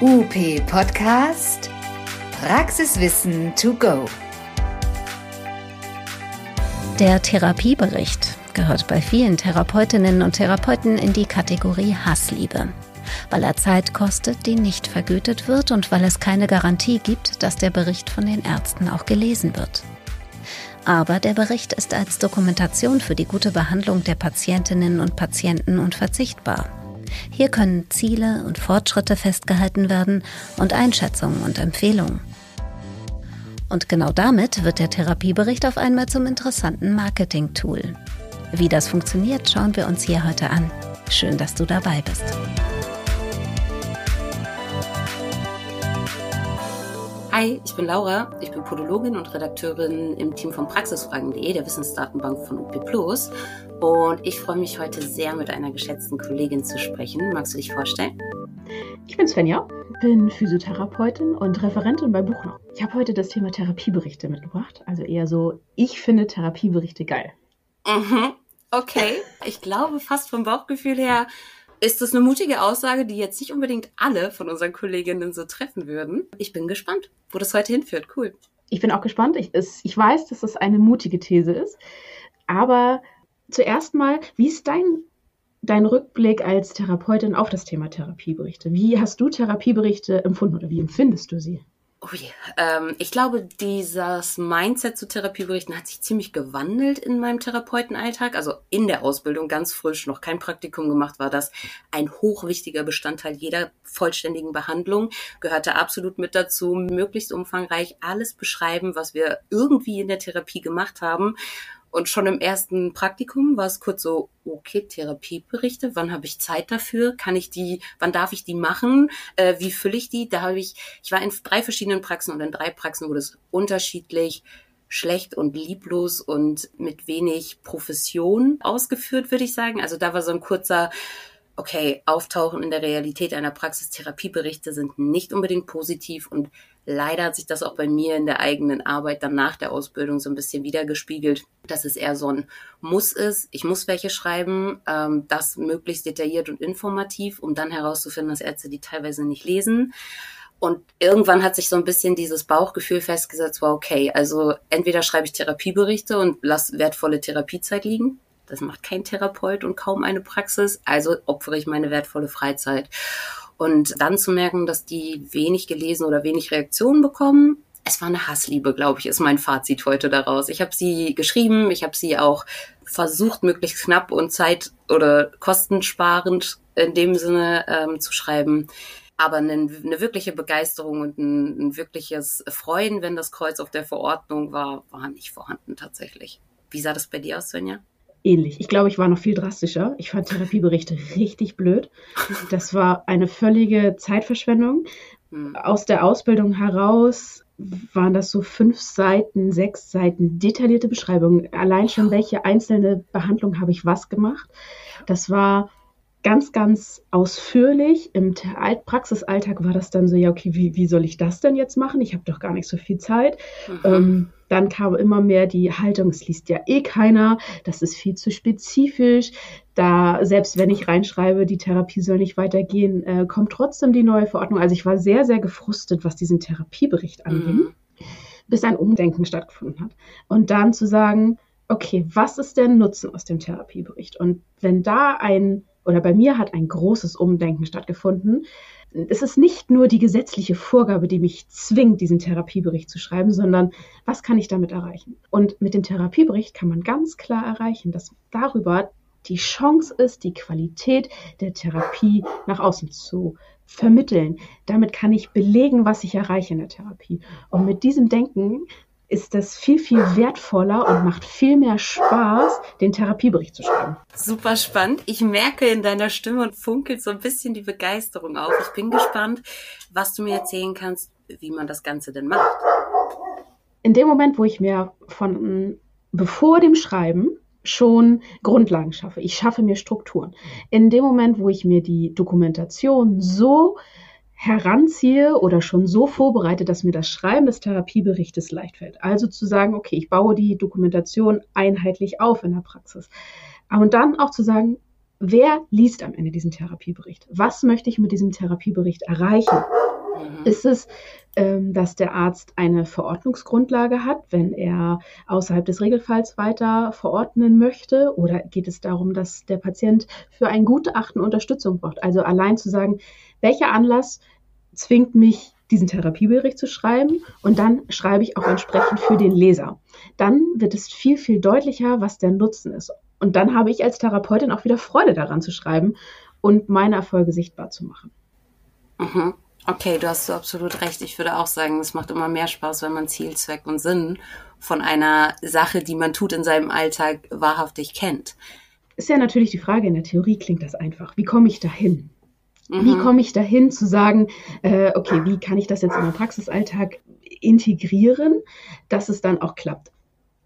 UP Podcast Praxiswissen to go. Der Therapiebericht gehört bei vielen Therapeutinnen und Therapeuten in die Kategorie Hassliebe, weil er Zeit kostet, die nicht vergütet wird und weil es keine Garantie gibt, dass der Bericht von den Ärzten auch gelesen wird. Aber der Bericht ist als Dokumentation für die gute Behandlung der Patientinnen und Patienten unverzichtbar. Hier können Ziele und Fortschritte festgehalten werden und Einschätzungen und Empfehlungen. Und genau damit wird der Therapiebericht auf einmal zum interessanten Marketing-Tool. Wie das funktioniert, schauen wir uns hier heute an. Schön, dass du dabei bist. Hi, ich bin Laura, ich bin Podologin und Redakteurin im Team von Praxisfragen.de, der Wissensdatenbank von UP. Und ich freue mich heute sehr, mit einer geschätzten Kollegin zu sprechen. Magst du dich vorstellen? Ich bin Svenja, bin Physiotherapeutin und Referentin bei Buchner. Ich habe heute das Thema Therapieberichte mitgebracht. Also eher so, ich finde Therapieberichte geil. Mhm. Okay. Ich glaube, fast vom Bauchgefühl her ist das eine mutige Aussage, die jetzt nicht unbedingt alle von unseren Kolleginnen so treffen würden. Ich bin gespannt, wo das heute hinführt. Cool. Ich bin auch gespannt. Ich, es, ich weiß, dass das eine mutige These ist. Aber zuerst mal, wie ist dein, dein Rückblick als Therapeutin auf das Thema Therapieberichte? Wie hast du Therapieberichte empfunden oder wie empfindest du sie? Ui, ähm, ich glaube, dieses Mindset zu Therapieberichten hat sich ziemlich gewandelt in meinem Therapeutenalltag. Also in der Ausbildung ganz frisch, noch kein Praktikum gemacht, war das ein hochwichtiger Bestandteil jeder vollständigen Behandlung. Gehörte absolut mit dazu, möglichst umfangreich alles beschreiben, was wir irgendwie in der Therapie gemacht haben. Und schon im ersten Praktikum war es kurz so, okay, Therapieberichte, wann habe ich Zeit dafür? Kann ich die, wann darf ich die machen? Äh, wie fülle ich die? Da habe ich, ich war in drei verschiedenen Praxen und in drei Praxen wurde es unterschiedlich schlecht und lieblos und mit wenig Profession ausgeführt, würde ich sagen. Also da war so ein kurzer, okay, Auftauchen in der Realität einer Praxis, Therapieberichte sind nicht unbedingt positiv und Leider hat sich das auch bei mir in der eigenen Arbeit dann nach der Ausbildung so ein bisschen wiedergespiegelt, dass es eher so ein Muss ist. Ich muss welche schreiben, ähm, das möglichst detailliert und informativ, um dann herauszufinden, dass Ärzte die teilweise nicht lesen. Und irgendwann hat sich so ein bisschen dieses Bauchgefühl festgesetzt, war okay, also entweder schreibe ich Therapieberichte und lass wertvolle Therapiezeit liegen. Das macht kein Therapeut und kaum eine Praxis. Also opfere ich meine wertvolle Freizeit. Und dann zu merken, dass die wenig gelesen oder wenig Reaktionen bekommen, es war eine Hassliebe, glaube ich, ist mein Fazit heute daraus. Ich habe sie geschrieben, ich habe sie auch versucht, möglichst knapp und zeit- oder kostensparend in dem Sinne ähm, zu schreiben. Aber eine, eine wirkliche Begeisterung und ein, ein, wirkliches Freuen, wenn das Kreuz auf der Verordnung war, war nicht vorhanden tatsächlich. Wie sah das bei dir aus, Svenja? Ähnlich. Ich glaube, ich war noch viel drastischer. Ich fand Therapieberichte richtig blöd. Das war eine völlige Zeitverschwendung. Hm. Aus der Ausbildung heraus waren das so fünf Seiten, sechs Seiten detaillierte Beschreibungen. Allein schon, welche einzelne Behandlung habe ich was gemacht. Das war ganz, ganz ausführlich. Im Praxisalltag war das dann so, ja, okay, wie, wie soll ich das denn jetzt machen? Ich habe doch gar nicht so viel Zeit. Mhm. Ähm, dann kam immer mehr die Haltung, es liest ja eh keiner, das ist viel zu spezifisch. Da, selbst wenn ich reinschreibe, die Therapie soll nicht weitergehen, äh, kommt trotzdem die neue Verordnung. Also ich war sehr, sehr gefrustet, was diesen Therapiebericht anging, mhm. bis ein Umdenken stattgefunden hat. Und dann zu sagen, okay, was ist der Nutzen aus dem Therapiebericht? Und wenn da ein oder bei mir hat ein großes Umdenken stattgefunden. Es ist nicht nur die gesetzliche Vorgabe, die mich zwingt, diesen Therapiebericht zu schreiben, sondern was kann ich damit erreichen? Und mit dem Therapiebericht kann man ganz klar erreichen, dass darüber die Chance ist, die Qualität der Therapie nach außen zu vermitteln. Damit kann ich belegen, was ich erreiche in der Therapie. Und mit diesem Denken ist das viel, viel wertvoller und macht viel mehr Spaß, den Therapiebericht zu schreiben. Super spannend. Ich merke in deiner Stimme und funkelt so ein bisschen die Begeisterung auf. Ich bin gespannt, was du mir erzählen kannst, wie man das Ganze denn macht. In dem Moment, wo ich mir von bevor dem Schreiben schon Grundlagen schaffe, ich schaffe mir Strukturen. In dem Moment, wo ich mir die Dokumentation so heranziehe oder schon so vorbereite, dass mir das Schreiben des Therapieberichtes leicht fällt. Also zu sagen, okay, ich baue die Dokumentation einheitlich auf in der Praxis. Und dann auch zu sagen, wer liest am Ende diesen Therapiebericht? Was möchte ich mit diesem Therapiebericht erreichen? Mhm. Ist es, ähm, dass der Arzt eine Verordnungsgrundlage hat, wenn er außerhalb des Regelfalls weiter verordnen möchte? Oder geht es darum, dass der Patient für ein Gutachten Unterstützung braucht? Also allein zu sagen, welcher Anlass zwingt mich, diesen Therapiebericht zu schreiben und dann schreibe ich auch entsprechend für den Leser. Dann wird es viel, viel deutlicher, was der Nutzen ist. Und dann habe ich als Therapeutin auch wieder Freude daran zu schreiben und meine Erfolge sichtbar zu machen. Mhm. Okay, du hast so absolut recht. Ich würde auch sagen, es macht immer mehr Spaß, wenn man Ziel, Zweck und Sinn von einer Sache, die man tut in seinem Alltag, wahrhaftig kennt. Ist ja natürlich die Frage, in der Theorie klingt das einfach. Wie komme ich dahin? Mhm. Wie komme ich dahin zu sagen, äh, okay, wie kann ich das jetzt in den Praxisalltag integrieren, dass es dann auch klappt?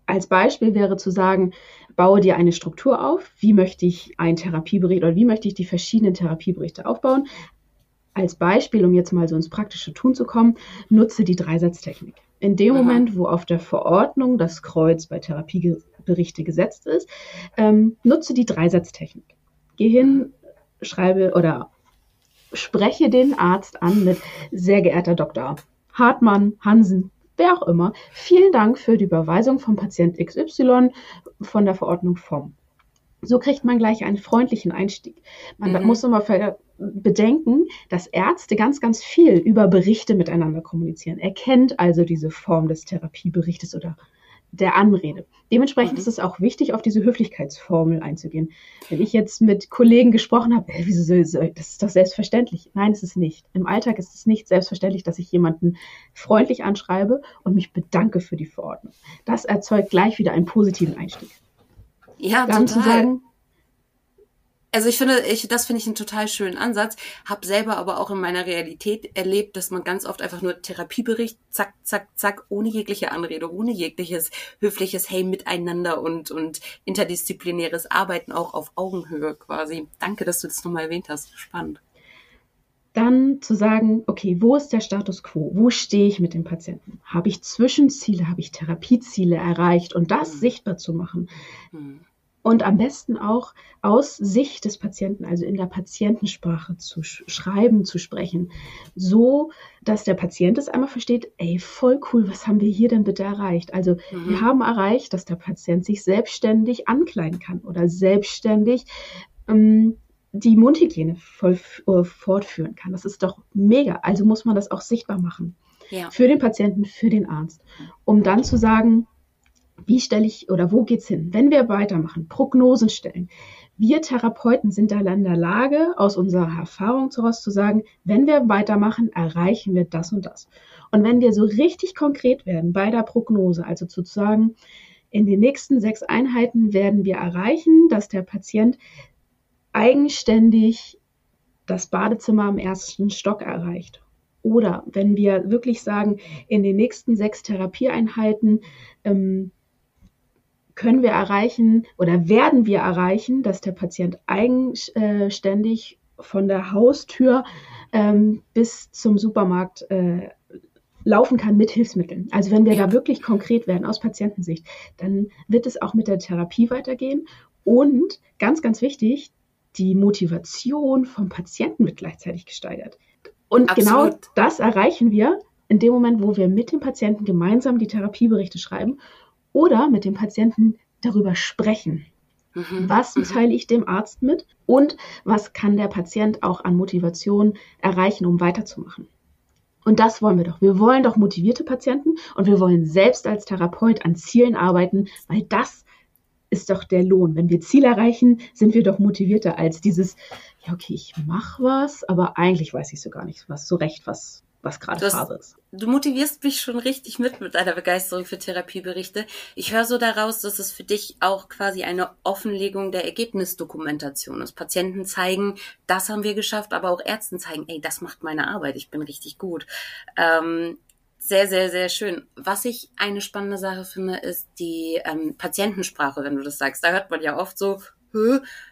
Als Beispiel wäre zu sagen, baue dir eine Struktur auf. Wie möchte ich einen Therapiebericht oder wie möchte ich die verschiedenen Therapieberichte aufbauen? Als Beispiel, um jetzt mal so ins praktische Tun zu kommen, nutze die Dreisatztechnik. In dem Aha. Moment, wo auf der Verordnung das Kreuz bei Therapieberichte gesetzt ist, ähm, nutze die Dreisatztechnik. Geh hin, schreibe oder spreche den Arzt an mit sehr geehrter Doktor Hartmann, Hansen, wer auch immer. Vielen Dank für die Überweisung vom Patient XY von der Verordnung vom. So kriegt man gleich einen freundlichen Einstieg. Man mhm. muss immer bedenken, dass Ärzte ganz, ganz viel über Berichte miteinander kommunizieren. Er kennt also diese Form des Therapieberichtes oder der Anrede. Dementsprechend mhm. ist es auch wichtig, auf diese Höflichkeitsformel einzugehen. Wenn ich jetzt mit Kollegen gesprochen habe, äh, wieso das ist doch selbstverständlich. Nein, es ist nicht. Im Alltag ist es nicht selbstverständlich, dass ich jemanden freundlich anschreibe und mich bedanke für die Verordnung. Das erzeugt gleich wieder einen positiven Einstieg. Ja, Dann total. zu sagen, also ich finde, ich, das finde ich einen total schönen Ansatz. Hab selber aber auch in meiner Realität erlebt, dass man ganz oft einfach nur Therapiebericht, zack, zack, zack, ohne jegliche Anrede, ohne jegliches höfliches Hey miteinander und, und interdisziplinäres Arbeiten auch auf Augenhöhe quasi. Danke, dass du das nochmal erwähnt hast. Spannend. Dann zu sagen, okay, wo ist der Status quo? Wo stehe ich mit dem Patienten? Habe ich Zwischenziele? Habe ich Therapieziele erreicht? Und das mhm. sichtbar zu machen. Mhm und am besten auch aus Sicht des Patienten, also in der Patientensprache zu sch schreiben, zu sprechen, so dass der Patient es einmal versteht, ey, voll cool, was haben wir hier denn bitte erreicht? Also mhm. wir haben erreicht, dass der Patient sich selbstständig ankleiden kann oder selbstständig ähm, die Mundhygiene voll äh, fortführen kann. Das ist doch mega. Also muss man das auch sichtbar machen. Ja. Für den Patienten, für den Arzt. Um dann zu sagen, wie stelle ich oder wo geht's hin? Wenn wir weitermachen, Prognosen stellen. Wir Therapeuten sind da in der Lage, aus unserer Erfahrung heraus zu sagen, wenn wir weitermachen, erreichen wir das und das. Und wenn wir so richtig konkret werden bei der Prognose, also zu sagen, in den nächsten sechs Einheiten werden wir erreichen, dass der Patient eigenständig das Badezimmer am ersten Stock erreicht. Oder wenn wir wirklich sagen, in den nächsten sechs Therapieeinheiten ähm, können wir erreichen oder werden wir erreichen, dass der Patient eigenständig von der Haustür ähm, bis zum Supermarkt äh, laufen kann mit Hilfsmitteln. Also wenn wir da wirklich konkret werden aus Patientensicht, dann wird es auch mit der Therapie weitergehen und ganz, ganz wichtig, die Motivation vom Patienten wird gleichzeitig gesteigert. Und genau Absolut. genau das erreichen wir in dem Moment, wo wir mit dem Patienten gemeinsam die Therapieberichte schreiben oder mit dem Patienten darüber sprechen. Mhm. Was mhm. teile ich dem Arzt mit und was kann der Patient auch an Motivation erreichen, um weiterzumachen? Und das wollen wir doch. Wir wollen doch motivierte Patienten und wir wollen selbst als Therapeut an Zielen arbeiten, weil das ist doch der Lohn. Wenn wir Ziel erreichen, sind wir doch motivierter als dieses, ja, okay, ich mache was, aber eigentlich weiß ich so gar nicht, was so recht, was, was gerade Phase ist. Du motivierst mich schon richtig mit mit deiner Begeisterung für Therapieberichte. Ich höre so daraus, dass es für dich auch quasi eine Offenlegung der Ergebnisdokumentation ist. Patienten zeigen, das haben wir geschafft, aber auch Ärzten zeigen, ey, das macht meine Arbeit, ich bin richtig gut. Ähm, sehr, sehr, sehr schön. Was ich eine spannende Sache finde, ist die ähm, Patientensprache, wenn du das sagst. Da hört man ja oft so,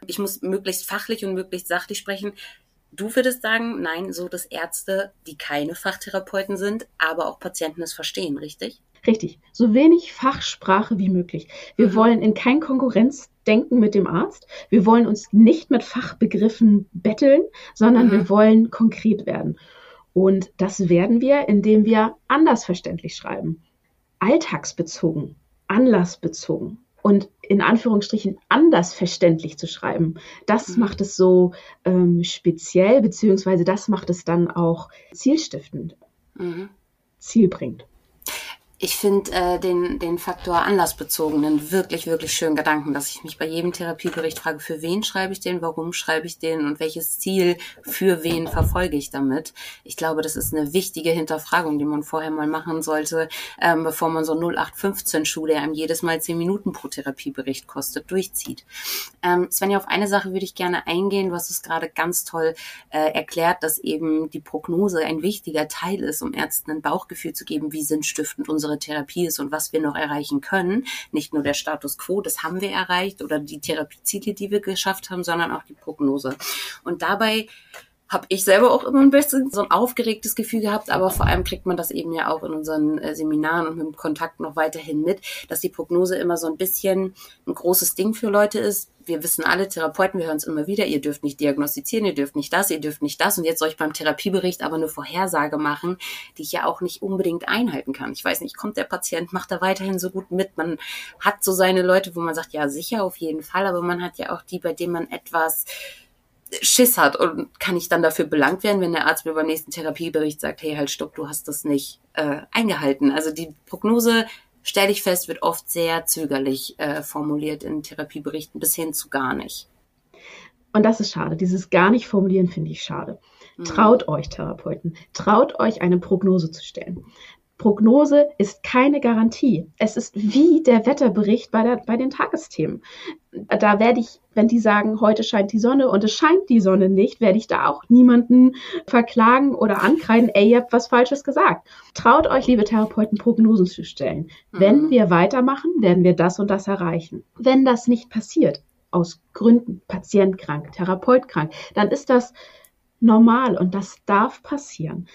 ich muss möglichst fachlich und möglichst sachlich sprechen. Du würdest sagen, nein, so dass Ärzte, die keine Fachtherapeuten sind, aber auch Patienten es verstehen, richtig? Richtig. So wenig Fachsprache wie möglich. Wir mhm. wollen in kein Konkurrenzdenken mit dem Arzt. Wir wollen uns nicht mit Fachbegriffen betteln, sondern mhm. wir wollen konkret werden. Und das werden wir, indem wir anders verständlich schreiben. Alltagsbezogen, anlassbezogen und in Anführungsstrichen anders verständlich zu schreiben. Das mhm. macht es so ähm, speziell, beziehungsweise das macht es dann auch zielstiftend, mhm. zielbringend. Ich finde äh, den, den Faktor anlassbezogenen wirklich, wirklich schönen Gedanken, dass ich mich bei jedem Therapiebericht frage, für wen schreibe ich den, warum schreibe ich den und welches Ziel für wen verfolge ich damit. Ich glaube, das ist eine wichtige Hinterfragung, die man vorher mal machen sollte, ähm, bevor man so 0815-Schule, der einem jedes Mal zehn Minuten pro Therapiebericht kostet, durchzieht. Ähm, Svenja, auf eine Sache würde ich gerne eingehen. Du hast es gerade ganz toll äh, erklärt, dass eben die Prognose ein wichtiger Teil ist, um Ärzten ein Bauchgefühl zu geben, wie sinnstiftend unsere unsere Therapie ist und was wir noch erreichen können. Nicht nur der Status quo, das haben wir erreicht oder die Therapieziele, die wir geschafft haben, sondern auch die Prognose. Und dabei habe ich selber auch immer ein bisschen so ein aufgeregtes Gefühl gehabt, aber vor allem kriegt man das eben ja auch in unseren äh, Seminaren und dem Kontakt noch weiterhin mit, dass die Prognose immer so ein bisschen ein großes Ding für Leute ist. Wir wissen alle, Therapeuten, wir hören es immer wieder, ihr dürft nicht diagnostizieren, ihr dürft nicht das, ihr dürft nicht das und jetzt soll ich beim Therapiebericht aber eine Vorhersage machen, die ich ja auch nicht unbedingt einhalten kann. Ich weiß nicht, kommt der Patient, macht er weiterhin so gut mit, man hat so seine Leute, wo man sagt, ja sicher, auf jeden Fall, aber man hat ja auch die, bei denen man etwas Schiss hat und kann ich dann dafür belangt werden, wenn der Arzt mir beim nächsten Therapiebericht sagt, hey, halt stopp, du hast das nicht äh, eingehalten. Also die Prognose, stelle ich fest, wird oft sehr zögerlich äh, formuliert in Therapieberichten bis hin zu gar nicht. Und das ist schade. Dieses gar nicht formulieren finde ich schade. Mhm. Traut euch, Therapeuten, traut euch eine Prognose zu stellen. Prognose ist keine Garantie. Es ist wie der Wetterbericht bei, der, bei den Tagesthemen. Da werde ich, wenn die sagen, heute scheint die Sonne und es scheint die Sonne nicht, werde ich da auch niemanden verklagen oder ankreiden, ey, ihr habt was Falsches gesagt. Traut euch, liebe Therapeuten, Prognosen zu stellen. Mhm. Wenn wir weitermachen, werden wir das und das erreichen. Wenn das nicht passiert, aus Gründen, Patient krank, Therapeut krank, dann ist das normal und das darf passieren.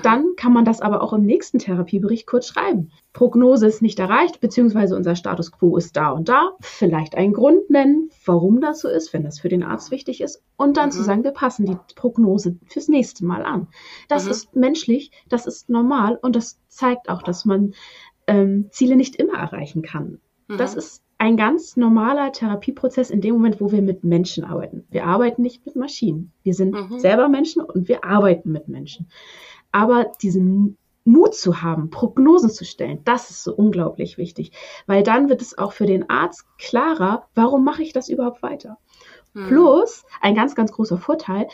Dann kann man das aber auch im nächsten Therapiebericht kurz schreiben. Prognose ist nicht erreicht, beziehungsweise unser Status quo ist da und da. Vielleicht einen Grund nennen, warum das so ist, wenn das für den Arzt wichtig ist. Und dann mhm. zu sagen, wir passen die Prognose fürs nächste Mal an. Das mhm. ist menschlich, das ist normal und das zeigt auch, dass man ähm, Ziele nicht immer erreichen kann. Mhm. Das ist ein ganz normaler Therapieprozess in dem Moment, wo wir mit Menschen arbeiten. Wir arbeiten nicht mit Maschinen. Wir sind selber Menschen und wir arbeiten mit Menschen. Aber diesen Mut zu haben, Prognosen zu stellen, das ist so unglaublich wichtig, weil dann wird es auch für den Arzt klarer, warum mache ich das überhaupt weiter. Hm. Plus, ein ganz, ganz großer Vorteil,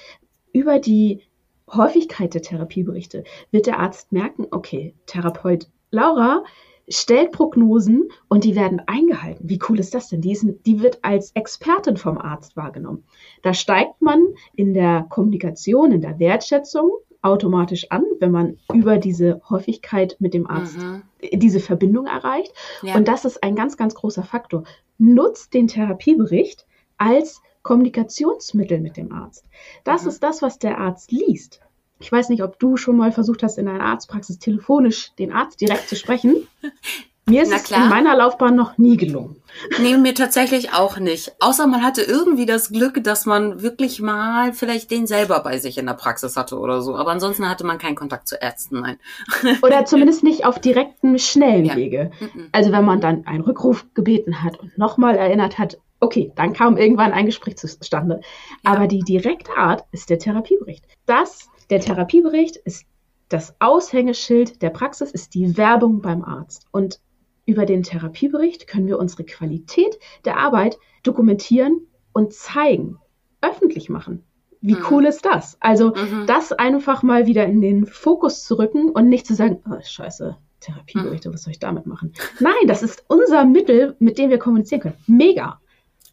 über die Häufigkeit der Therapieberichte wird der Arzt merken, okay, Therapeut Laura stellt Prognosen und die werden eingehalten. Wie cool ist das denn? Die, sind, die wird als Expertin vom Arzt wahrgenommen. Da steigt man in der Kommunikation, in der Wertschätzung automatisch an, wenn man über diese Häufigkeit mit dem Arzt mhm. diese Verbindung erreicht. Ja. Und das ist ein ganz, ganz großer Faktor. Nutzt den Therapiebericht als Kommunikationsmittel mit dem Arzt. Das mhm. ist das, was der Arzt liest. Ich weiß nicht, ob du schon mal versucht hast, in einer Arztpraxis telefonisch den Arzt direkt zu sprechen. Mir ist es in meiner Laufbahn noch nie gelungen. Nee, mir tatsächlich auch nicht. Außer man hatte irgendwie das Glück, dass man wirklich mal vielleicht den selber bei sich in der Praxis hatte oder so. Aber ansonsten hatte man keinen Kontakt zu Ärzten, nein. Oder zumindest nicht auf direkten, schnellen ja. Wege. Also wenn man dann einen Rückruf gebeten hat und nochmal erinnert hat, okay, dann kam irgendwann ein Gespräch zustande. Ja. Aber die direkte Art ist der Therapiebericht. Das, der Therapiebericht ist das Aushängeschild der Praxis, ist die Werbung beim Arzt. Und über den Therapiebericht können wir unsere Qualität der Arbeit dokumentieren und zeigen, öffentlich machen. Wie mhm. cool ist das? Also, mhm. das einfach mal wieder in den Fokus zu rücken und nicht zu sagen, oh, scheiße, Therapieberichte, mhm. was soll ich damit machen? Nein, das ist unser Mittel, mit dem wir kommunizieren können. Mega.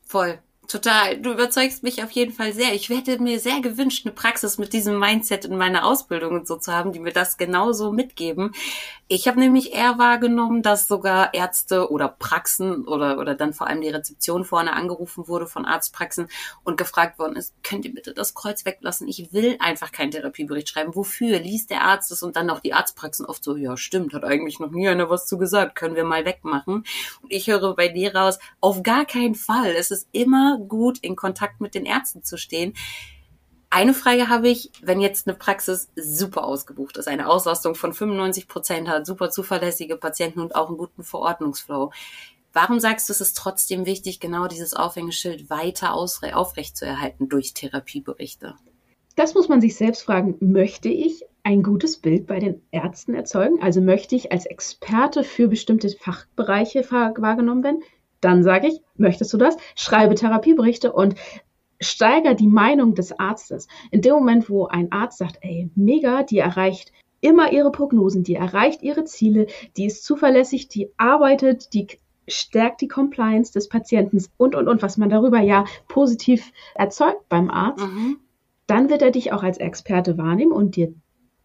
Voll. Total. Du überzeugst mich auf jeden Fall sehr. Ich hätte mir sehr gewünscht, eine Praxis mit diesem Mindset in meiner Ausbildung und so zu haben, die mir das genauso mitgeben. Ich habe nämlich eher wahrgenommen, dass sogar Ärzte oder Praxen oder, oder dann vor allem die Rezeption vorne angerufen wurde von Arztpraxen und gefragt worden ist, könnt ihr bitte das Kreuz weglassen? Ich will einfach keinen Therapiebericht schreiben. Wofür? Liest der Arzt es? Und dann auch die Arztpraxen oft so, ja stimmt, hat eigentlich noch nie einer was zu gesagt, können wir mal wegmachen. Und ich höre bei dir raus, auf gar keinen Fall. Es ist immer gut, in Kontakt mit den Ärzten zu stehen. Eine Frage habe ich, wenn jetzt eine Praxis super ausgebucht ist, eine Auslastung von 95 Prozent hat, super zuverlässige Patienten und auch einen guten Verordnungsflow. Warum sagst du, es ist trotzdem wichtig, genau dieses Aufhängeschild weiter aufrecht zu erhalten durch Therapieberichte? Das muss man sich selbst fragen. Möchte ich ein gutes Bild bei den Ärzten erzeugen? Also möchte ich als Experte für bestimmte Fachbereiche wahrgenommen werden? Dann sage ich, möchtest du das? Schreibe Therapieberichte und steiger die Meinung des Arztes. In dem Moment, wo ein Arzt sagt, ey, mega, die erreicht immer ihre Prognosen, die erreicht ihre Ziele, die ist zuverlässig, die arbeitet, die stärkt die Compliance des Patienten und, und, und, was man darüber ja positiv erzeugt beim Arzt, mhm. dann wird er dich auch als Experte wahrnehmen und dir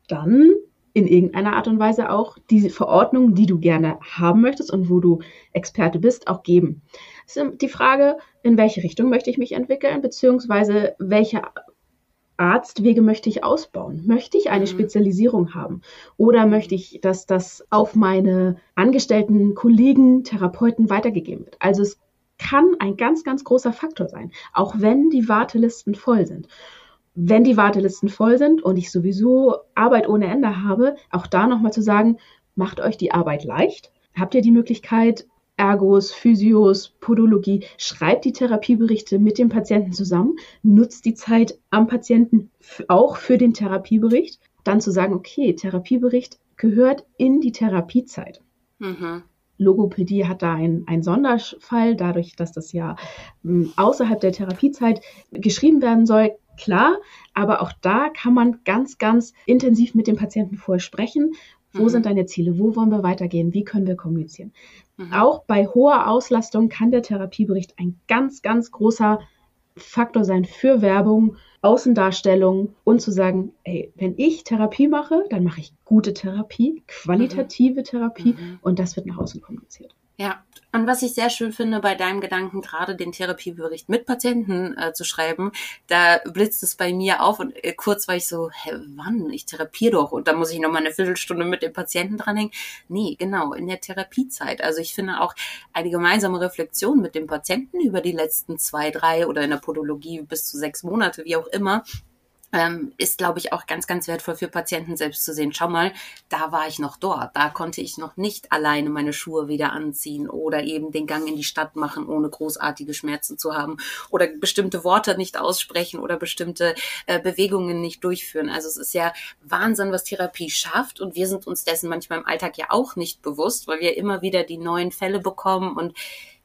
dann in irgendeiner Art und Weise auch diese Verordnung, die du gerne haben möchtest und wo du Experte bist, auch geben. Es ist die Frage, in welche Richtung möchte ich mich entwickeln, beziehungsweise welche Arztwege möchte ich ausbauen? Möchte ich eine mhm. Spezialisierung haben? Oder möchte ich, dass das auf meine angestellten Kollegen, Therapeuten weitergegeben wird? Also es kann ein ganz, ganz großer Faktor sein, auch wenn die Wartelisten voll sind wenn die Wartelisten voll sind und ich sowieso Arbeit ohne Ende habe, auch da nochmal zu sagen, macht euch die Arbeit leicht. Habt ihr die Möglichkeit, Ergos, Physios, Podologie, schreibt die Therapieberichte mit dem Patienten zusammen, nutzt die Zeit am Patienten auch für den Therapiebericht, dann zu sagen, okay, Therapiebericht gehört in die Therapiezeit. Mhm. Logopädie hat da einen Sonderfall, dadurch, dass das ja außerhalb der Therapiezeit geschrieben werden soll, klar, aber auch da kann man ganz, ganz intensiv mit dem Patienten vorher sprechen. Wo mhm. sind deine Ziele? Wo wollen wir weitergehen? Wie können wir kommunizieren? Mhm. Auch bei hoher Auslastung kann der Therapiebericht ein ganz, ganz großer Faktor sein für Werbung, Außendarstellung und zu sagen, ey, wenn ich Therapie mache, dann mache ich gute Therapie, qualitative mhm. Therapie mhm. und das wird nach außen kommuniziert. Ja, und was ich sehr schön finde bei deinem Gedanken, gerade den Therapiebericht mit Patienten äh, zu schreiben, da blitzt es bei mir auf und äh, kurz war ich so, hä, wann? Ich therapiere doch und da muss ich noch mal eine Viertelstunde mit dem Patienten dranhängen. Nee, genau, in der Therapiezeit. Also ich finde auch eine gemeinsame Reflexion mit dem Patienten über die letzten zwei, drei oder in der Podologie bis zu sechs Monate, wie auch immer, ähm, ist, glaube ich, auch ganz, ganz wertvoll für Patienten selbst zu sehen. Schau mal, da war ich noch dort. Da konnte ich noch nicht alleine meine Schuhe wieder anziehen oder eben den Gang in die Stadt machen, ohne großartige Schmerzen zu haben oder bestimmte Worte nicht aussprechen oder bestimmte äh, Bewegungen nicht durchführen. Also es ist ja Wahnsinn, was Therapie schafft und wir sind uns dessen manchmal im Alltag ja auch nicht bewusst, weil wir immer wieder die neuen Fälle bekommen und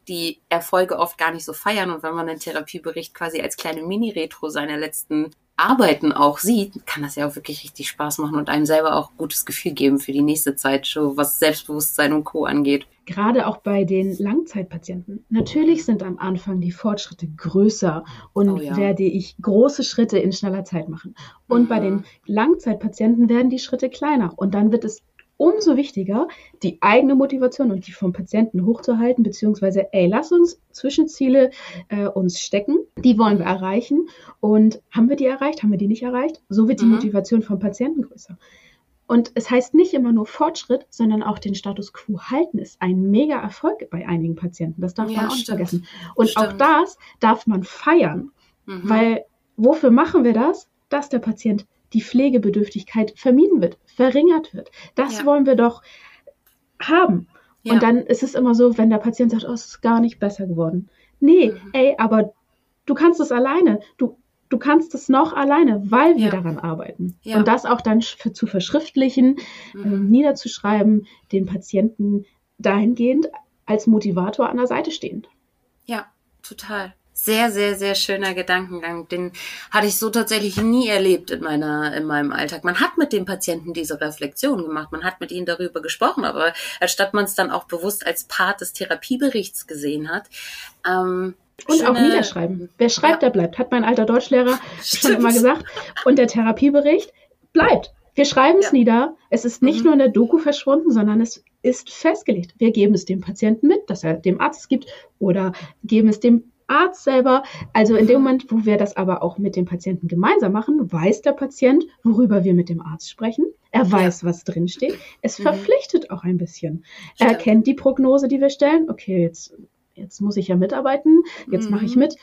die Erfolge oft gar nicht so feiern. Und wenn man den Therapiebericht quasi als kleine Mini-Retro seiner letzten Arbeiten auch sieht, kann das ja auch wirklich richtig Spaß machen und einem selber auch gutes Gefühl geben für die nächste Zeit, schon was Selbstbewusstsein und Co. angeht. Gerade auch bei den Langzeitpatienten. Natürlich sind am Anfang die Fortschritte größer und oh ja. werde ich große Schritte in schneller Zeit machen. Und mhm. bei den Langzeitpatienten werden die Schritte kleiner und dann wird es umso wichtiger, die eigene Motivation und die vom Patienten hochzuhalten, beziehungsweise, ey, lass uns Zwischenziele äh, uns stecken, die wollen wir erreichen und haben wir die erreicht, haben wir die nicht erreicht, so wird die mhm. Motivation vom Patienten größer. Und es heißt nicht immer nur Fortschritt, sondern auch den Status quo halten ist ein mega Erfolg bei einigen Patienten. Das darf ja, man auch nicht vergessen. Und stimmt. auch das darf man feiern, mhm. weil wofür machen wir das? Dass der Patient die Pflegebedürftigkeit vermieden wird, verringert wird. Das ja. wollen wir doch haben. Ja. Und dann ist es immer so, wenn der Patient sagt, oh, es ist gar nicht besser geworden. Nee, mhm. ey, aber du kannst es alleine. Du, du kannst es noch alleine, weil wir ja. daran arbeiten. Ja. Und das auch dann zu verschriftlichen, mhm. äh, niederzuschreiben, den Patienten dahingehend als Motivator an der Seite stehend. Ja, total sehr, sehr, sehr schöner Gedankengang. Den hatte ich so tatsächlich nie erlebt in meiner, in meinem Alltag. Man hat mit dem Patienten diese Reflexion gemacht, man hat mit ihnen darüber gesprochen, aber anstatt man es dann auch bewusst als Part des Therapieberichts gesehen hat, ähm, Und Schöne, auch niederschreiben. Wer schreibt, ja. der bleibt, hat mein alter Deutschlehrer Stimmt. schon immer gesagt. Und der Therapiebericht bleibt. Wir schreiben es ja. nieder. Es ist nicht mhm. nur in der Doku verschwunden, sondern es ist festgelegt. Wir geben es dem Patienten mit, dass er dem Arzt gibt oder geben es dem Arzt selber. Also in dem Moment, wo wir das aber auch mit dem Patienten gemeinsam machen, weiß der Patient, worüber wir mit dem Arzt sprechen. Er weiß, ja. was drinsteht. Es mhm. verpflichtet auch ein bisschen. Stimmt. Er kennt die Prognose, die wir stellen. Okay, jetzt, jetzt muss ich ja mitarbeiten. Jetzt mhm. mache ich mit.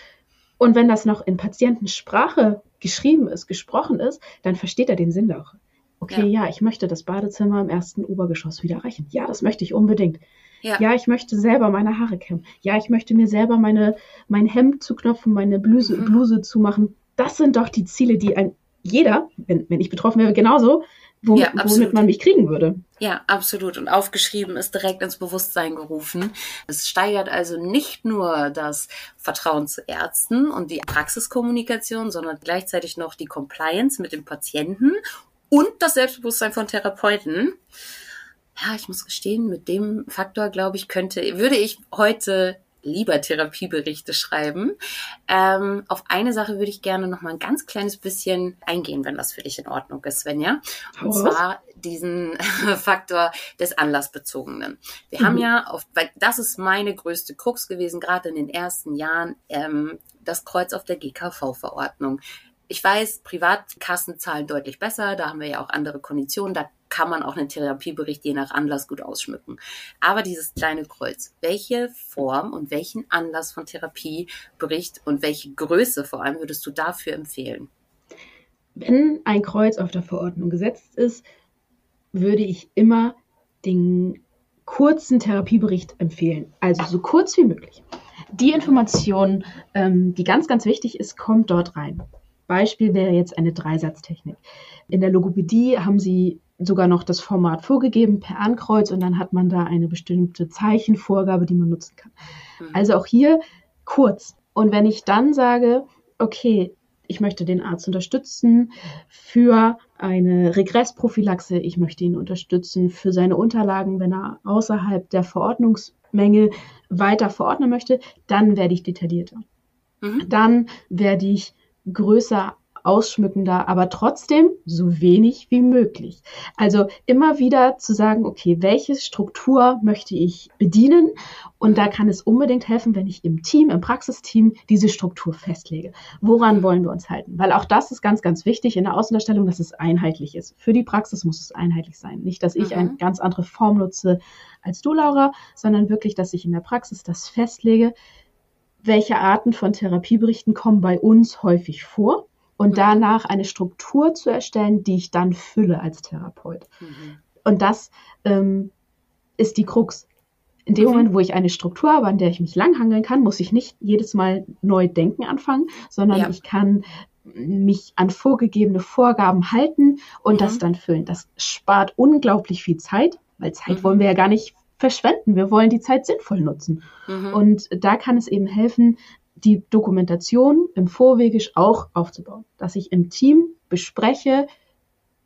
Und wenn das noch in Patientensprache geschrieben ist, gesprochen ist, dann versteht er den Sinn auch. Okay, ja. ja, ich möchte das Badezimmer im ersten Obergeschoss wieder erreichen. Ja, das möchte ich unbedingt. Ja. ja, ich möchte selber meine Haare kämmen. Ja, ich möchte mir selber meine, mein Hemd zuknopfen, meine Bluse, mhm. Bluse zumachen. Das sind doch die Ziele, die ein jeder, wenn, wenn ich betroffen wäre, genauso, wo, ja, womit man mich kriegen würde. Ja, absolut. Und aufgeschrieben ist direkt ins Bewusstsein gerufen. Es steigert also nicht nur das Vertrauen zu Ärzten und die Praxiskommunikation, sondern gleichzeitig noch die Compliance mit dem Patienten und das Selbstbewusstsein von Therapeuten ja, ich muss gestehen, mit dem Faktor, glaube ich, könnte, würde ich heute lieber Therapieberichte schreiben. Ähm, auf eine Sache würde ich gerne noch mal ein ganz kleines bisschen eingehen, wenn das für dich in Ordnung ist, Svenja. Und oh. zwar diesen Faktor des Anlassbezogenen. Wir mhm. haben ja, oft, weil das ist meine größte Krux gewesen, gerade in den ersten Jahren, ähm, das Kreuz auf der GKV-Verordnung. Ich weiß, Privatkassen zahlen deutlich besser, da haben wir ja auch andere Konditionen, da kann man auch einen Therapiebericht je nach Anlass gut ausschmücken. Aber dieses kleine Kreuz, welche Form und welchen Anlass von Therapiebericht und welche Größe vor allem würdest du dafür empfehlen? Wenn ein Kreuz auf der Verordnung gesetzt ist, würde ich immer den kurzen Therapiebericht empfehlen. Also so kurz wie möglich. Die Information, ähm, die ganz, ganz wichtig ist, kommt dort rein. Beispiel wäre jetzt eine Dreisatztechnik. In der Logopädie haben sie sogar noch das Format vorgegeben per Ankreuz und dann hat man da eine bestimmte Zeichenvorgabe, die man nutzen kann. Mhm. Also auch hier kurz. Und wenn ich dann sage, okay, ich möchte den Arzt unterstützen für eine Regressprophylaxe, ich möchte ihn unterstützen für seine Unterlagen, wenn er außerhalb der Verordnungsmenge weiter verordnen möchte, dann werde ich detaillierter. Mhm. Dann werde ich größer ausschmückender, aber trotzdem so wenig wie möglich. Also immer wieder zu sagen, okay, welche Struktur möchte ich bedienen? Und da kann es unbedingt helfen, wenn ich im Team, im Praxisteam diese Struktur festlege. Woran wollen wir uns halten? Weil auch das ist ganz, ganz wichtig in der Außendarstellung, dass es einheitlich ist. Für die Praxis muss es einheitlich sein. Nicht, dass ich mhm. eine ganz andere Form nutze als du, Laura, sondern wirklich, dass ich in der Praxis das festlege, welche Arten von Therapieberichten kommen bei uns häufig vor und mhm. danach eine Struktur zu erstellen, die ich dann fülle als Therapeut. Mhm. Und das ähm, ist die Krux. In dem mhm. Moment, wo ich eine Struktur habe, an der ich mich langhangeln kann, muss ich nicht jedes Mal neu denken anfangen, sondern ja. ich kann mich an vorgegebene Vorgaben halten und das mhm. dann füllen. Das spart unglaublich viel Zeit, weil Zeit mhm. wollen wir ja gar nicht verschwenden. Wir wollen die Zeit sinnvoll nutzen. Mhm. Und da kann es eben helfen, die Dokumentation im Vorwegisch auch aufzubauen, dass ich im Team bespreche,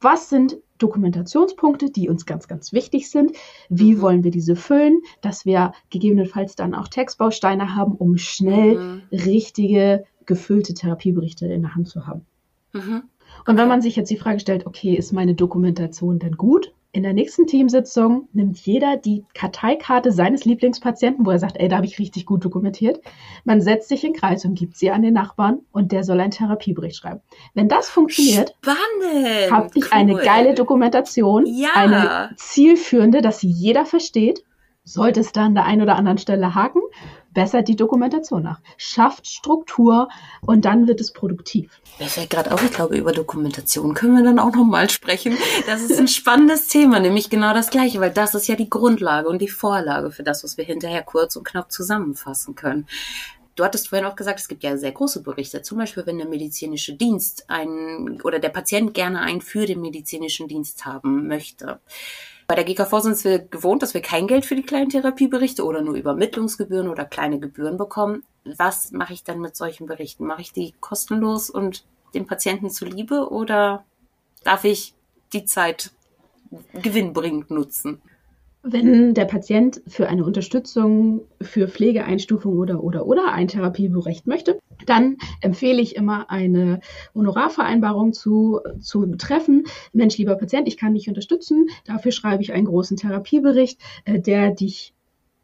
was sind Dokumentationspunkte, die uns ganz, ganz wichtig sind. Wie mhm. wollen wir diese füllen, dass wir gegebenenfalls dann auch Textbausteine haben, um schnell mhm. richtige, gefüllte Therapieberichte in der Hand zu haben. Mhm. Und wenn man sich jetzt die Frage stellt, okay, ist meine Dokumentation denn gut? In der nächsten Teamsitzung nimmt jeder die Karteikarte seines Lieblingspatienten, wo er sagt, ey, da habe ich richtig gut dokumentiert. Man setzt sich in Kreis und gibt sie an den Nachbarn und der soll einen Therapiebericht schreiben. Wenn das funktioniert, habe ich cool. eine geile Dokumentation, ja. eine zielführende, dass sie jeder versteht. Sollte es da an der einen oder anderen Stelle haken, bessert die Dokumentation nach, schafft Struktur und dann wird es produktiv. Mir fällt gerade auf, ich glaube, über Dokumentation können wir dann auch nochmal sprechen. Das ist ein spannendes Thema, nämlich genau das Gleiche, weil das ist ja die Grundlage und die Vorlage für das, was wir hinterher kurz und knapp zusammenfassen können. Du hattest vorhin auch gesagt, es gibt ja sehr große Berichte. Zum Beispiel, wenn der medizinische Dienst einen oder der Patient gerne einen für den medizinischen Dienst haben möchte. Bei der GKV sind wir gewohnt, dass wir kein Geld für die kleinen Therapieberichte oder nur Übermittlungsgebühren oder kleine Gebühren bekommen. Was mache ich dann mit solchen Berichten? Mache ich die kostenlos und dem Patienten zuliebe oder darf ich die Zeit gewinnbringend nutzen? Wenn der Patient für eine Unterstützung für Pflegeeinstufung oder oder oder ein Therapiebericht möchte, dann empfehle ich immer eine Honorarvereinbarung zu, zu treffen. Mensch, lieber Patient, ich kann dich unterstützen. Dafür schreibe ich einen großen Therapiebericht, äh, der dich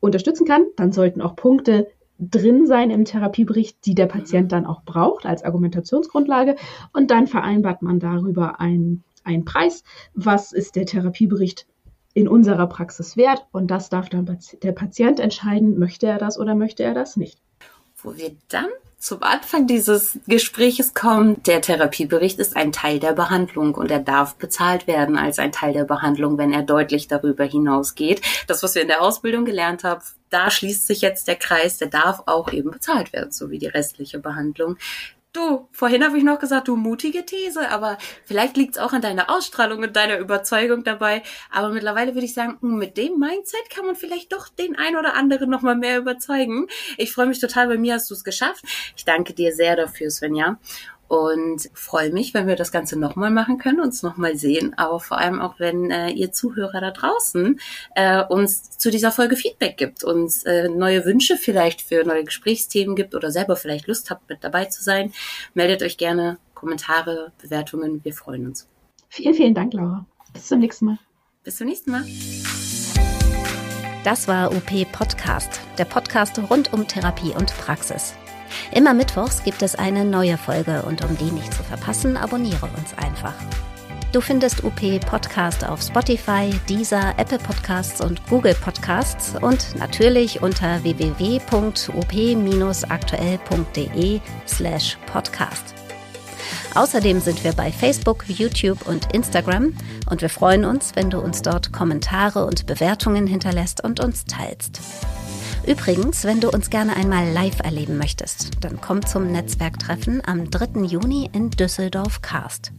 unterstützen kann. Dann sollten auch Punkte drin sein im Therapiebericht, die der Patient dann auch braucht als Argumentationsgrundlage. Und dann vereinbart man darüber einen, einen Preis. Was ist der Therapiebericht in unserer Praxis wert und das darf dann der Patient entscheiden, möchte er das oder möchte er das nicht. Wo wir dann zum Anfang dieses Gespräches kommen, der Therapiebericht ist ein Teil der Behandlung und er darf bezahlt werden als ein Teil der Behandlung, wenn er deutlich darüber hinausgeht. Das, was wir in der Ausbildung gelernt haben, da schließt sich jetzt der Kreis, der darf auch eben bezahlt werden, so wie die restliche Behandlung. Du, vorhin habe ich noch gesagt, du mutige These, aber vielleicht liegt es auch an deiner Ausstrahlung und deiner Überzeugung dabei. Aber mittlerweile würde ich sagen, hm, mit dem Mindset kann man vielleicht doch den ein oder anderen noch mal mehr überzeugen. Ich freue mich total, bei mir hast du es geschafft. Ich danke dir sehr dafür, Svenja und freue mich, wenn wir das Ganze nochmal machen können, uns nochmal sehen, aber vor allem auch, wenn äh, ihr Zuhörer da draußen äh, uns zu dieser Folge Feedback gibt, uns äh, neue Wünsche vielleicht für neue Gesprächsthemen gibt oder selber vielleicht Lust habt, mit dabei zu sein. Meldet euch gerne Kommentare, Bewertungen, wir freuen uns. Vielen, vielen Dank, Laura. Bis zum nächsten Mal. Bis zum nächsten Mal. Das war UP Podcast, der Podcast rund um Therapie und Praxis. Immer mittwochs gibt es eine neue Folge und um die nicht zu verpassen, abonniere uns einfach. Du findest UP Podcast auf Spotify, Deezer, Apple Podcasts und Google Podcasts und natürlich unter www.op-aktuell.de slash podcast. Außerdem sind wir bei Facebook, YouTube und Instagram und wir freuen uns, wenn du uns dort Kommentare und Bewertungen hinterlässt und uns teilst. Übrigens, wenn du uns gerne einmal live erleben möchtest, dann komm zum Netzwerktreffen am 3. Juni in Düsseldorf-Karst.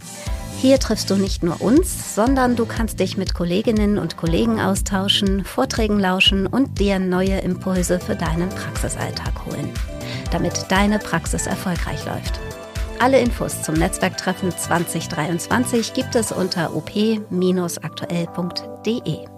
Hier triffst du nicht nur uns, sondern du kannst dich mit Kolleginnen und Kollegen austauschen, Vorträgen lauschen und dir neue Impulse für deinen Praxisalltag holen, damit deine Praxis erfolgreich läuft. Alle Infos zum Netzwerktreffen 2023 gibt es unter op-aktuell.de.